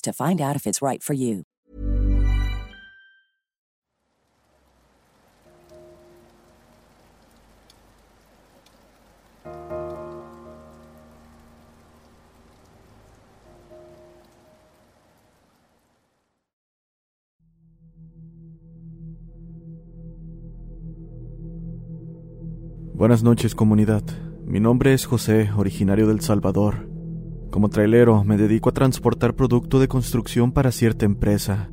to find out if it's right for you. Buenas noches comunidad. Mi nombre es José, originario del Salvador. Como trailero me dedico a transportar producto de construcción para cierta empresa.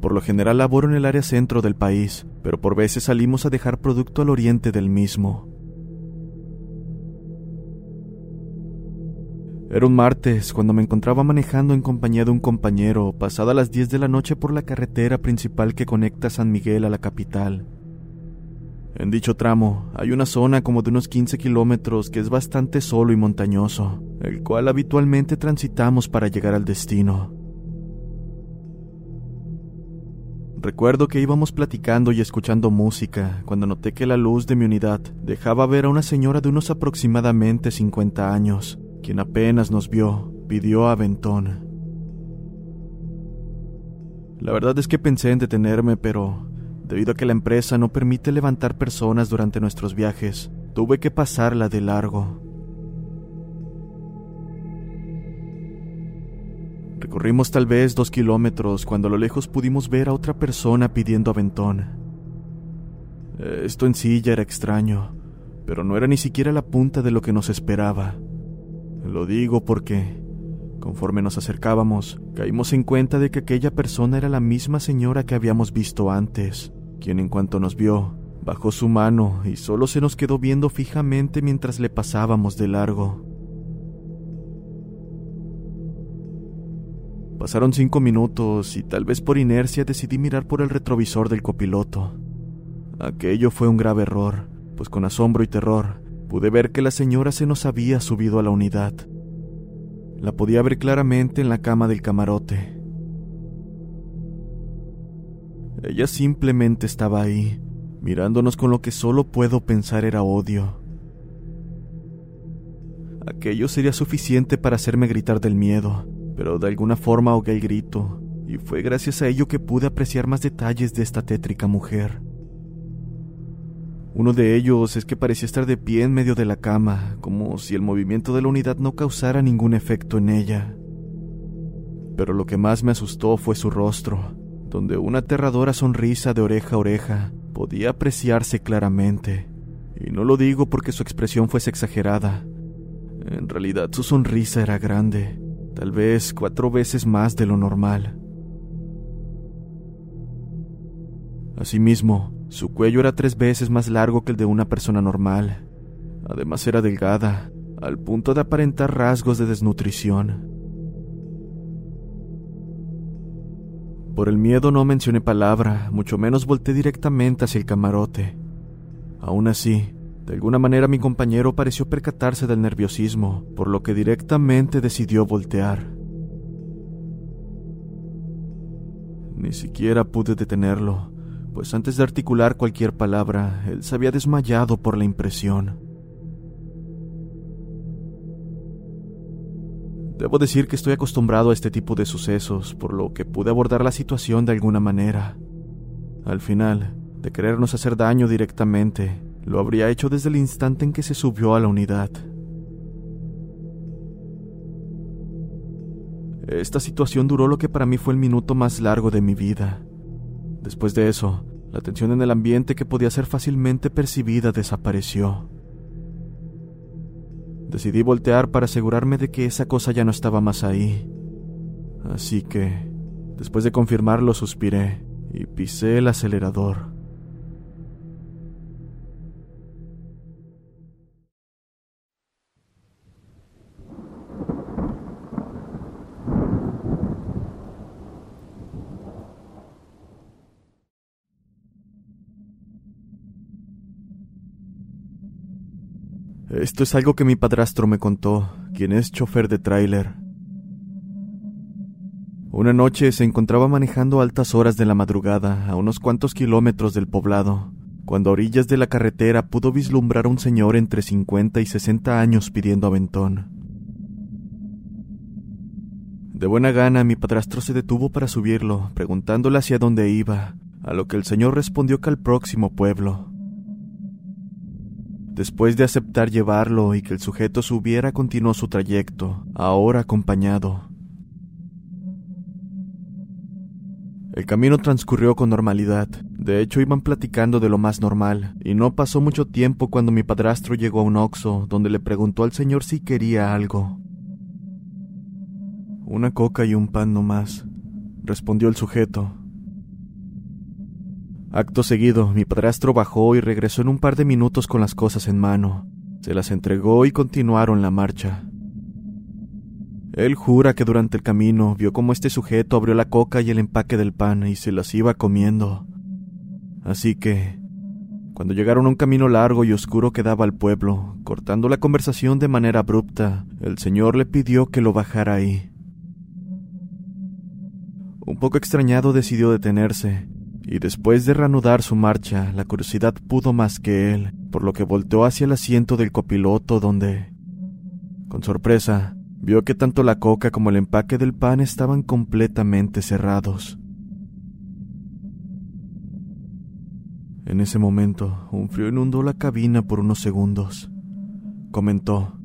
Por lo general laboro en el área centro del país, pero por veces salimos a dejar producto al oriente del mismo. Era un martes cuando me encontraba manejando en compañía de un compañero pasada las 10 de la noche por la carretera principal que conecta San Miguel a la capital. En dicho tramo hay una zona como de unos 15 kilómetros que es bastante solo y montañoso, el cual habitualmente transitamos para llegar al destino. Recuerdo que íbamos platicando y escuchando música cuando noté que la luz de mi unidad dejaba ver a una señora de unos aproximadamente 50 años, quien apenas nos vio, pidió aventón. La verdad es que pensé en detenerme, pero Debido a que la empresa no permite levantar personas durante nuestros viajes, tuve que pasarla de largo. Recorrimos tal vez dos kilómetros cuando a lo lejos pudimos ver a otra persona pidiendo aventón. Esto en sí ya era extraño, pero no era ni siquiera la punta de lo que nos esperaba. Lo digo porque, conforme nos acercábamos, caímos en cuenta de que aquella persona era la misma señora que habíamos visto antes quien en cuanto nos vio, bajó su mano y solo se nos quedó viendo fijamente mientras le pasábamos de largo. Pasaron cinco minutos y tal vez por inercia decidí mirar por el retrovisor del copiloto. Aquello fue un grave error, pues con asombro y terror pude ver que la señora se nos había subido a la unidad. La podía ver claramente en la cama del camarote. Ella simplemente estaba ahí, mirándonos con lo que solo puedo pensar era odio. Aquello sería suficiente para hacerme gritar del miedo, pero de alguna forma ahogué el grito, y fue gracias a ello que pude apreciar más detalles de esta tétrica mujer. Uno de ellos es que parecía estar de pie en medio de la cama, como si el movimiento de la unidad no causara ningún efecto en ella. Pero lo que más me asustó fue su rostro, donde una aterradora sonrisa de oreja a oreja podía apreciarse claramente. Y no lo digo porque su expresión fuese exagerada. En realidad su sonrisa era grande, tal vez cuatro veces más de lo normal. Asimismo, su cuello era tres veces más largo que el de una persona normal. Además era delgada, al punto de aparentar rasgos de desnutrición. Por el miedo no mencioné palabra, mucho menos volteé directamente hacia el camarote. Aún así, de alguna manera mi compañero pareció percatarse del nerviosismo, por lo que directamente decidió voltear. Ni siquiera pude detenerlo, pues antes de articular cualquier palabra, él se había desmayado por la impresión. Debo decir que estoy acostumbrado a este tipo de sucesos, por lo que pude abordar la situación de alguna manera. Al final, de querernos hacer daño directamente, lo habría hecho desde el instante en que se subió a la unidad. Esta situación duró lo que para mí fue el minuto más largo de mi vida. Después de eso, la tensión en el ambiente que podía ser fácilmente percibida desapareció. Decidí voltear para asegurarme de que esa cosa ya no estaba más ahí. Así que, después de confirmarlo, suspiré y pisé el acelerador. Esto es algo que mi padrastro me contó, quien es chofer de tráiler. Una noche se encontraba manejando a altas horas de la madrugada a unos cuantos kilómetros del poblado, cuando a orillas de la carretera pudo vislumbrar a un señor entre 50 y 60 años pidiendo aventón. De buena gana mi padrastro se detuvo para subirlo, preguntándole hacia dónde iba, a lo que el señor respondió que al próximo pueblo. Después de aceptar llevarlo y que el sujeto subiera, continuó su trayecto, ahora acompañado. El camino transcurrió con normalidad. De hecho, iban platicando de lo más normal, y no pasó mucho tiempo cuando mi padrastro llegó a un oxo, donde le preguntó al señor si quería algo. Una coca y un pan no más, respondió el sujeto. Acto seguido, mi padrastro bajó y regresó en un par de minutos con las cosas en mano. Se las entregó y continuaron la marcha. Él jura que durante el camino vio cómo este sujeto abrió la coca y el empaque del pan y se las iba comiendo. Así que, cuando llegaron a un camino largo y oscuro que daba al pueblo, cortando la conversación de manera abrupta, el señor le pidió que lo bajara ahí. Un poco extrañado decidió detenerse, y después de reanudar su marcha, la curiosidad pudo más que él, por lo que volteó hacia el asiento del copiloto donde, con sorpresa, vio que tanto la coca como el empaque del pan estaban completamente cerrados. En ese momento, un frío inundó la cabina por unos segundos. Comentó.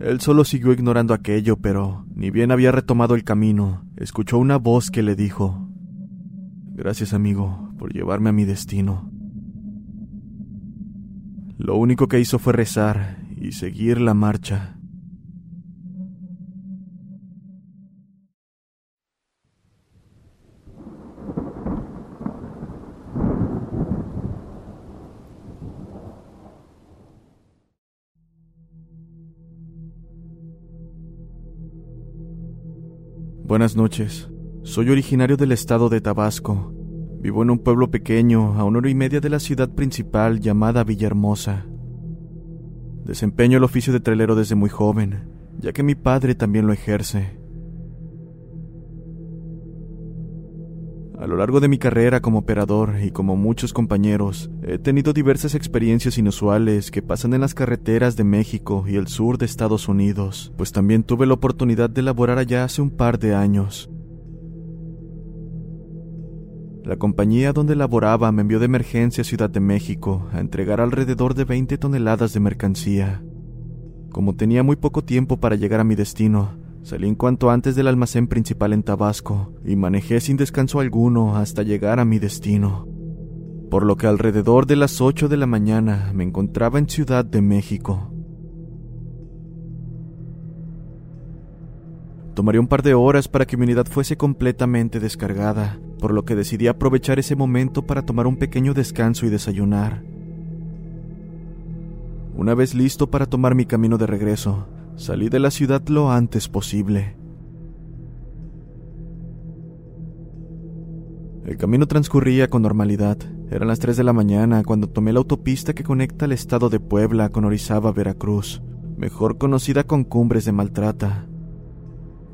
Él solo siguió ignorando aquello, pero ni bien había retomado el camino, escuchó una voz que le dijo, Gracias amigo por llevarme a mi destino. Lo único que hizo fue rezar y seguir la marcha. Buenas noches. Soy originario del estado de Tabasco. Vivo en un pueblo pequeño a una hora y media de la ciudad principal llamada Villahermosa. Desempeño el oficio de trailero desde muy joven, ya que mi padre también lo ejerce. A lo largo de mi carrera como operador y como muchos compañeros, he tenido diversas experiencias inusuales que pasan en las carreteras de México y el sur de Estados Unidos, pues también tuve la oportunidad de laborar allá hace un par de años. La compañía donde laboraba me envió de emergencia a Ciudad de México a entregar alrededor de 20 toneladas de mercancía. Como tenía muy poco tiempo para llegar a mi destino, Salí en cuanto antes del almacén principal en Tabasco y manejé sin descanso alguno hasta llegar a mi destino. Por lo que alrededor de las 8 de la mañana me encontraba en Ciudad de México. Tomaría un par de horas para que mi unidad fuese completamente descargada, por lo que decidí aprovechar ese momento para tomar un pequeño descanso y desayunar. Una vez listo para tomar mi camino de regreso, Salí de la ciudad lo antes posible. El camino transcurría con normalidad. Eran las 3 de la mañana cuando tomé la autopista que conecta el estado de Puebla con Orizaba, Veracruz, mejor conocida con Cumbres de Maltrata.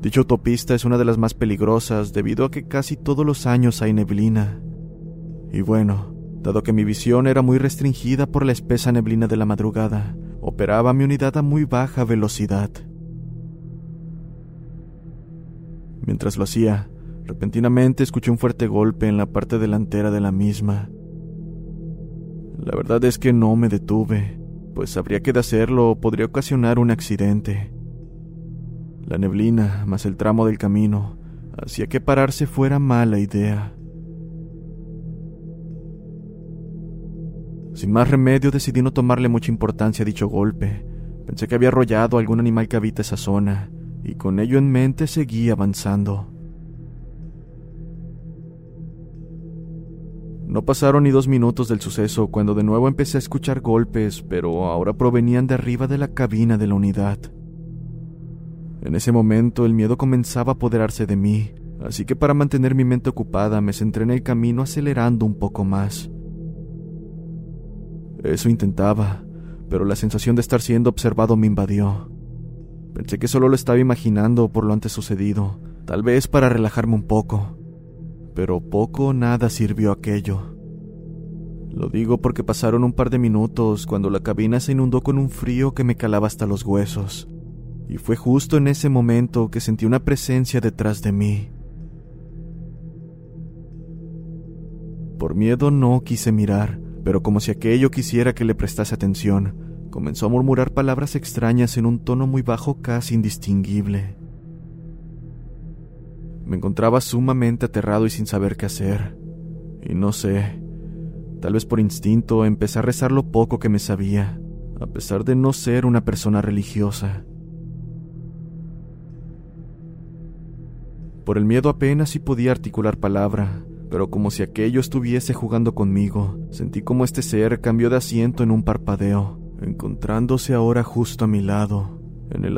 Dicha autopista es una de las más peligrosas debido a que casi todos los años hay neblina. Y bueno, dado que mi visión era muy restringida por la espesa neblina de la madrugada, Operaba mi unidad a muy baja velocidad. Mientras lo hacía, repentinamente escuché un fuerte golpe en la parte delantera de la misma. La verdad es que no me detuve, pues sabría que hacerlo podría ocasionar un accidente. La neblina, más el tramo del camino, hacía que pararse fuera mala idea. Sin más remedio decidí no tomarle mucha importancia a dicho golpe. Pensé que había arrollado algún animal que habita esa zona, y con ello en mente seguí avanzando. No pasaron ni dos minutos del suceso cuando de nuevo empecé a escuchar golpes, pero ahora provenían de arriba de la cabina de la unidad. En ese momento el miedo comenzaba a apoderarse de mí, así que para mantener mi mente ocupada me centré en el camino acelerando un poco más. Eso intentaba, pero la sensación de estar siendo observado me invadió. Pensé que solo lo estaba imaginando por lo antes sucedido, tal vez para relajarme un poco, pero poco o nada sirvió aquello. Lo digo porque pasaron un par de minutos cuando la cabina se inundó con un frío que me calaba hasta los huesos, y fue justo en ese momento que sentí una presencia detrás de mí. Por miedo no quise mirar, pero como si aquello quisiera que le prestase atención, comenzó a murmurar palabras extrañas en un tono muy bajo casi indistinguible. Me encontraba sumamente aterrado y sin saber qué hacer. Y no sé, tal vez por instinto empecé a rezar lo poco que me sabía, a pesar de no ser una persona religiosa. Por el miedo apenas si podía articular palabra, pero como si aquello estuviese jugando conmigo, sentí como este ser cambió de asiento en un parpadeo, encontrándose ahora justo a mi lado, en el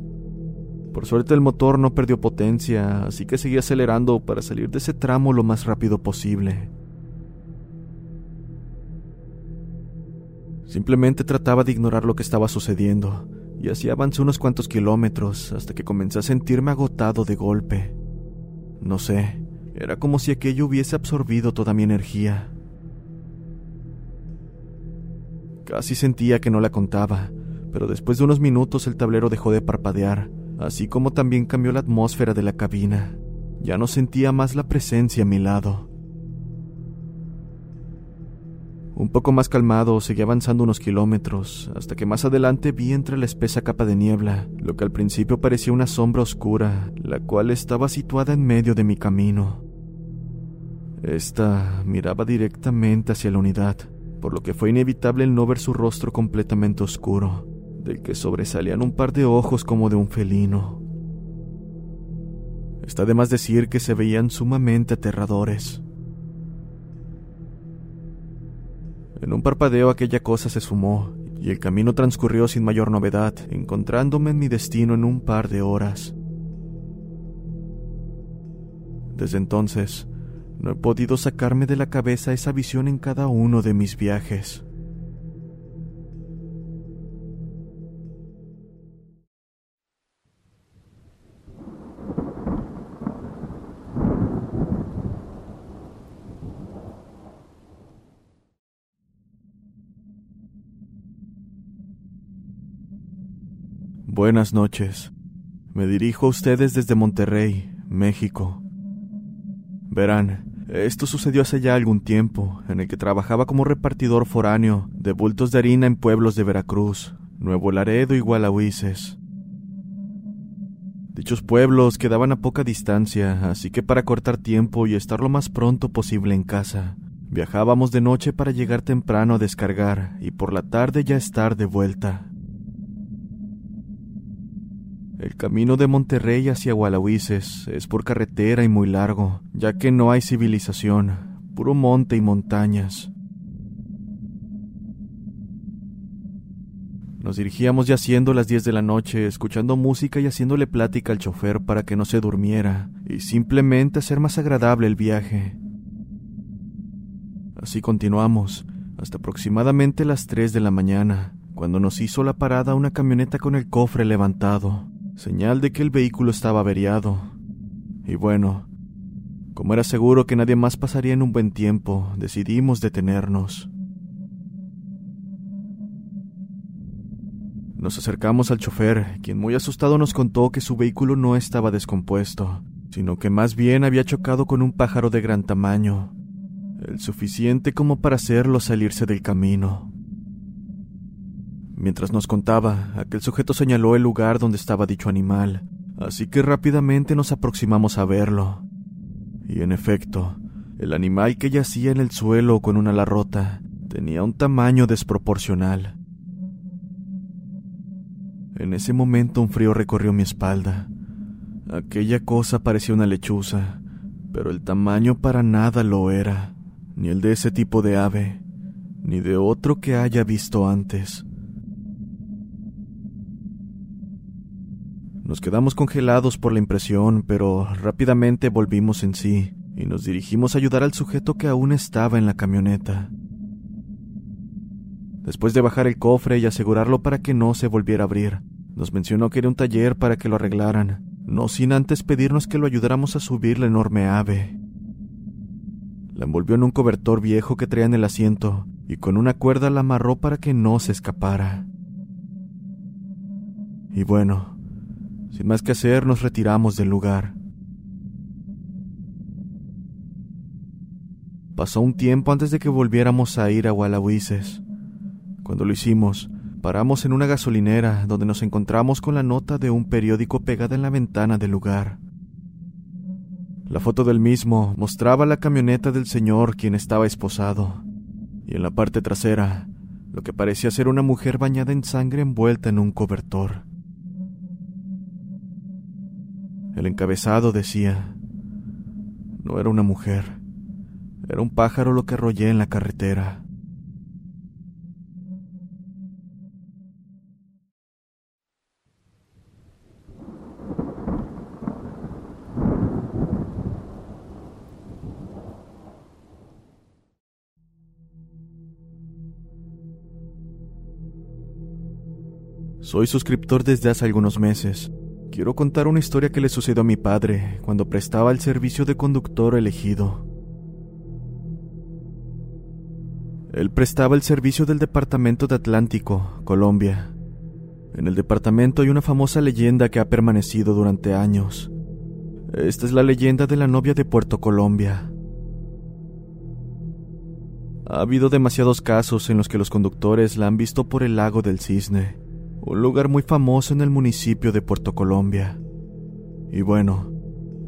Por suerte el motor no perdió potencia, así que seguí acelerando para salir de ese tramo lo más rápido posible. Simplemente trataba de ignorar lo que estaba sucediendo, y así avancé unos cuantos kilómetros hasta que comencé a sentirme agotado de golpe. No sé, era como si aquello hubiese absorbido toda mi energía. Casi sentía que no la contaba, pero después de unos minutos el tablero dejó de parpadear así como también cambió la atmósfera de la cabina. Ya no sentía más la presencia a mi lado. Un poco más calmado, seguí avanzando unos kilómetros, hasta que más adelante vi entre la espesa capa de niebla, lo que al principio parecía una sombra oscura, la cual estaba situada en medio de mi camino. Esta miraba directamente hacia la unidad, por lo que fue inevitable el no ver su rostro completamente oscuro del que sobresalían un par de ojos como de un felino. Está de más decir que se veían sumamente aterradores. En un parpadeo aquella cosa se sumó y el camino transcurrió sin mayor novedad, encontrándome en mi destino en un par de horas. Desde entonces, no he podido sacarme de la cabeza esa visión en cada uno de mis viajes. Buenas noches. Me dirijo a ustedes desde Monterrey, México. Verán, esto sucedió hace ya algún tiempo, en el que trabajaba como repartidor foráneo de bultos de harina en pueblos de Veracruz, Nuevo Laredo y Gualahuises. Dichos pueblos quedaban a poca distancia, así que para cortar tiempo y estar lo más pronto posible en casa, viajábamos de noche para llegar temprano a descargar y por la tarde ya estar de vuelta. El camino de Monterrey hacia Gualahuises es por carretera y muy largo, ya que no hay civilización, puro monte y montañas. Nos dirigíamos ya siendo las 10 de la noche, escuchando música y haciéndole plática al chofer para que no se durmiera y simplemente hacer más agradable el viaje. Así continuamos, hasta aproximadamente las 3 de la mañana, cuando nos hizo la parada una camioneta con el cofre levantado, señal de que el vehículo estaba averiado. Y bueno, como era seguro que nadie más pasaría en un buen tiempo, decidimos detenernos. Nos acercamos al chofer, quien muy asustado nos contó que su vehículo no estaba descompuesto, sino que más bien había chocado con un pájaro de gran tamaño, el suficiente como para hacerlo salirse del camino. Mientras nos contaba, aquel sujeto señaló el lugar donde estaba dicho animal, así que rápidamente nos aproximamos a verlo. Y en efecto, el animal que yacía en el suelo con una ala rota tenía un tamaño desproporcional. En ese momento un frío recorrió mi espalda. Aquella cosa parecía una lechuza, pero el tamaño para nada lo era, ni el de ese tipo de ave, ni de otro que haya visto antes. Nos quedamos congelados por la impresión, pero rápidamente volvimos en sí y nos dirigimos a ayudar al sujeto que aún estaba en la camioneta. Después de bajar el cofre y asegurarlo para que no se volviera a abrir, nos mencionó que era un taller para que lo arreglaran, no sin antes pedirnos que lo ayudáramos a subir la enorme ave. La envolvió en un cobertor viejo que traía en el asiento y con una cuerda la amarró para que no se escapara. Y bueno, sin más que hacer, nos retiramos del lugar. Pasó un tiempo antes de que volviéramos a ir a Gualahuises. Cuando lo hicimos, paramos en una gasolinera donde nos encontramos con la nota de un periódico pegada en la ventana del lugar. La foto del mismo mostraba la camioneta del señor quien estaba esposado, y en la parte trasera, lo que parecía ser una mujer bañada en sangre envuelta en un cobertor. El encabezado decía, no era una mujer, era un pájaro lo que arrollé en la carretera. Soy suscriptor desde hace algunos meses. Quiero contar una historia que le sucedió a mi padre cuando prestaba el servicio de conductor elegido. Él prestaba el servicio del departamento de Atlántico, Colombia. En el departamento hay una famosa leyenda que ha permanecido durante años. Esta es la leyenda de la novia de Puerto Colombia. Ha habido demasiados casos en los que los conductores la han visto por el lago del cisne un lugar muy famoso en el municipio de Puerto Colombia. Y bueno,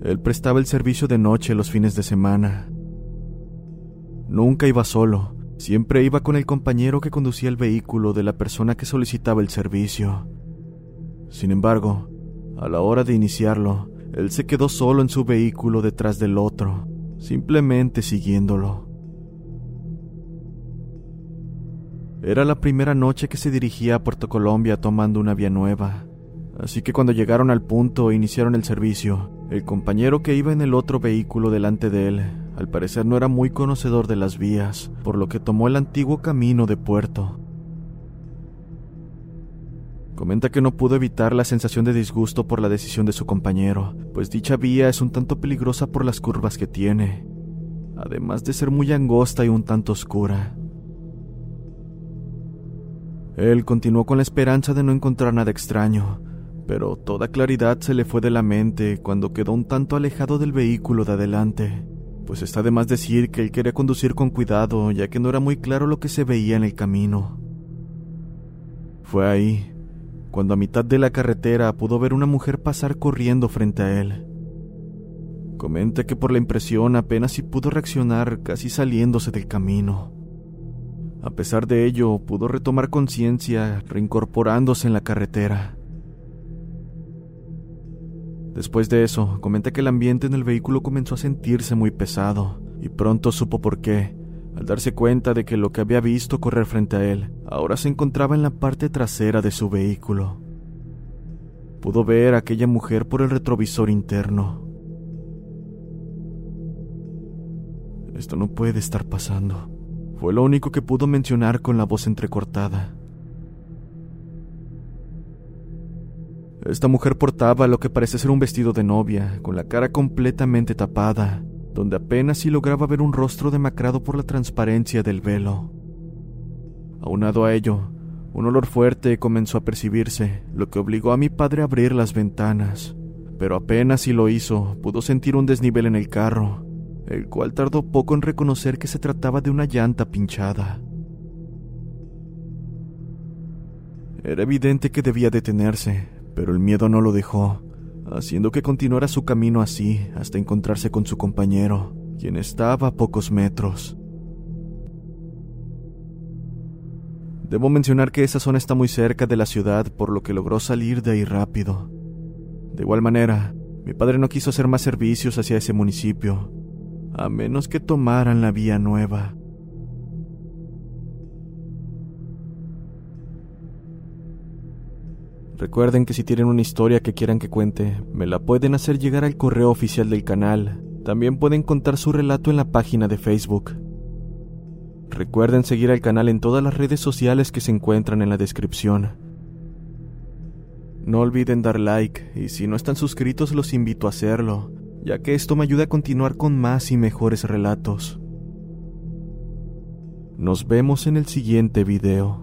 él prestaba el servicio de noche los fines de semana. Nunca iba solo, siempre iba con el compañero que conducía el vehículo de la persona que solicitaba el servicio. Sin embargo, a la hora de iniciarlo, él se quedó solo en su vehículo detrás del otro, simplemente siguiéndolo. Era la primera noche que se dirigía a Puerto Colombia tomando una vía nueva. Así que cuando llegaron al punto e iniciaron el servicio, el compañero que iba en el otro vehículo delante de él, al parecer no era muy conocedor de las vías, por lo que tomó el antiguo camino de puerto. Comenta que no pudo evitar la sensación de disgusto por la decisión de su compañero, pues dicha vía es un tanto peligrosa por las curvas que tiene, además de ser muy angosta y un tanto oscura. Él continuó con la esperanza de no encontrar nada extraño, pero toda claridad se le fue de la mente cuando quedó un tanto alejado del vehículo de adelante, pues está de más decir que él quería conducir con cuidado ya que no era muy claro lo que se veía en el camino. Fue ahí, cuando a mitad de la carretera pudo ver una mujer pasar corriendo frente a él. Comenta que por la impresión apenas si pudo reaccionar casi saliéndose del camino. A pesar de ello, pudo retomar conciencia, reincorporándose en la carretera. Después de eso, comenta que el ambiente en el vehículo comenzó a sentirse muy pesado, y pronto supo por qué, al darse cuenta de que lo que había visto correr frente a él ahora se encontraba en la parte trasera de su vehículo. Pudo ver a aquella mujer por el retrovisor interno. Esto no puede estar pasando. Fue lo único que pudo mencionar con la voz entrecortada. Esta mujer portaba lo que parece ser un vestido de novia, con la cara completamente tapada, donde apenas si lograba ver un rostro demacrado por la transparencia del velo. Aunado a ello, un olor fuerte comenzó a percibirse, lo que obligó a mi padre a abrir las ventanas. Pero apenas si lo hizo, pudo sentir un desnivel en el carro, el cual tardó poco en reconocer que se trataba de una llanta pinchada. Era evidente que debía detenerse, pero el miedo no lo dejó, haciendo que continuara su camino así hasta encontrarse con su compañero, quien estaba a pocos metros. Debo mencionar que esa zona está muy cerca de la ciudad, por lo que logró salir de ahí rápido. De igual manera, mi padre no quiso hacer más servicios hacia ese municipio, a menos que tomaran la vía nueva. Recuerden que si tienen una historia que quieran que cuente, me la pueden hacer llegar al correo oficial del canal. También pueden contar su relato en la página de Facebook. Recuerden seguir al canal en todas las redes sociales que se encuentran en la descripción. No olviden dar like y si no están suscritos los invito a hacerlo, ya que esto me ayuda a continuar con más y mejores relatos. Nos vemos en el siguiente video.